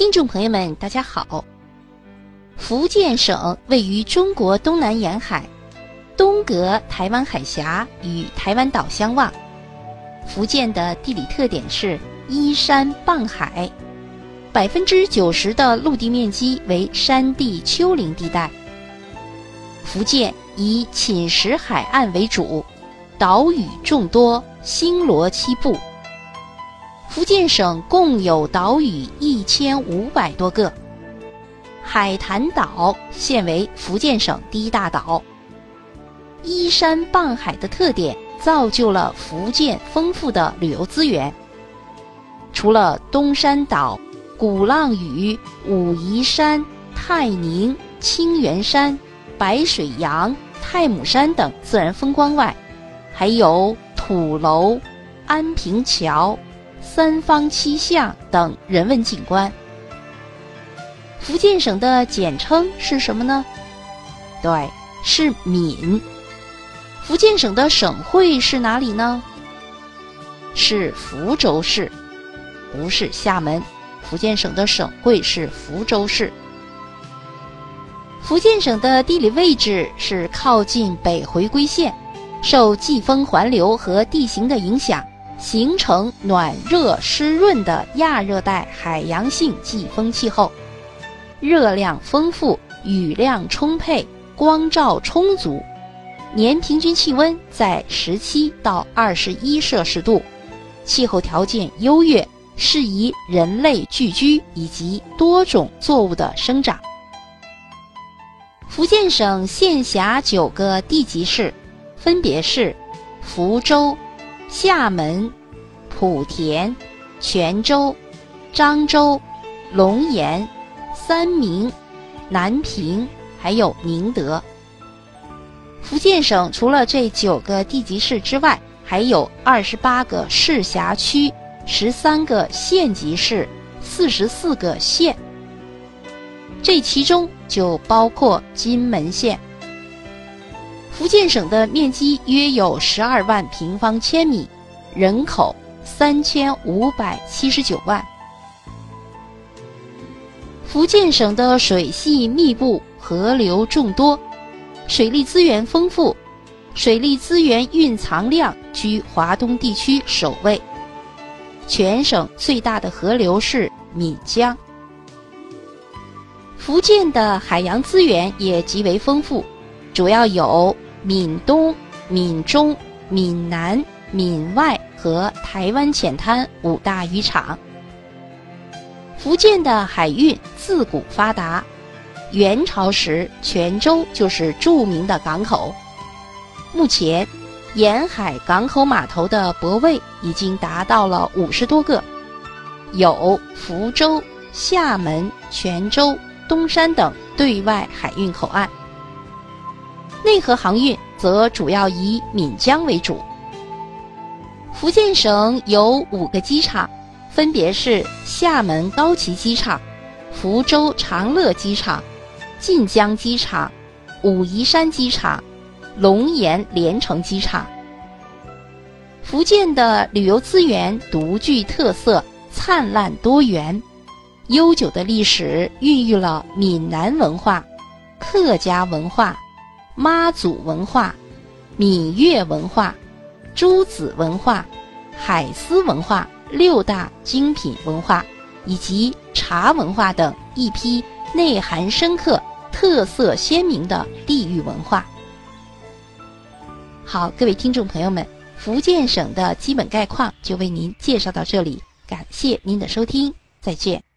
听众朋友们，大家好。福建省位于中国东南沿海，东隔台湾海峡与台湾岛相望。福建的地理特点是依山傍海，百分之九十的陆地面积为山地丘陵地带。福建以侵蚀海岸为主，岛屿众多，星罗棋布。福建省共有岛屿一千五百多个，海坛岛现为福建省第一大岛。依山傍海的特点，造就了福建丰富的旅游资源。除了东山岛、鼓浪屿、武夷山、泰宁、清源山、白水洋、太姥山等自然风光外，还有土楼、安平桥。三方七巷等人文景观。福建省的简称是什么呢？对，是闽。福建省的省会是哪里呢？是福州市，不是厦门。福建省的省会是福州市。福建省的地理位置是靠近北回归线，受季风环流和地形的影响。形成暖热湿润的亚热带海洋性季风气候，热量丰富，雨量充沛，光照充足，年平均气温在十七到二十一摄氏度，气候条件优越，适宜人类聚居以及多种作物的生长。福建省县辖九个地级市，分别是福州。厦门、莆田、泉州、漳州、龙岩、三明、南平，还有宁德。福建省除了这九个地级市之外，还有二十八个市辖区、十三个县级市、四十四个县。这其中就包括金门县。福建省的面积约有十二万平方千米，人口三千五百七十九万。福建省的水系密布，河流众多，水利资源丰富，水利资源蕴藏量居华东地区首位。全省最大的河流是闽江。福建的海洋资源也极为丰富，主要有。闽东、闽中、闽南、闽外和台湾浅滩五大渔场。福建的海运自古发达，元朝时泉州就是著名的港口。目前，沿海港口码头的泊位已经达到了五十多个，有福州、厦门、泉州、东山等对外海运口岸。内河航运则主要以闽江为主。福建省有五个机场，分别是厦门高崎机场、福州长乐机场、晋江机场、武夷山机场、龙岩连城机场。福建的旅游资源独具特色、灿烂多元，悠久的历史孕育了闽南文化、客家文化。妈祖文化、闽粤文化、诸子文化、海丝文化六大精品文化，以及茶文化等一批内涵深刻、特色鲜明的地域文化。好，各位听众朋友们，福建省的基本概况就为您介绍到这里，感谢您的收听，再见。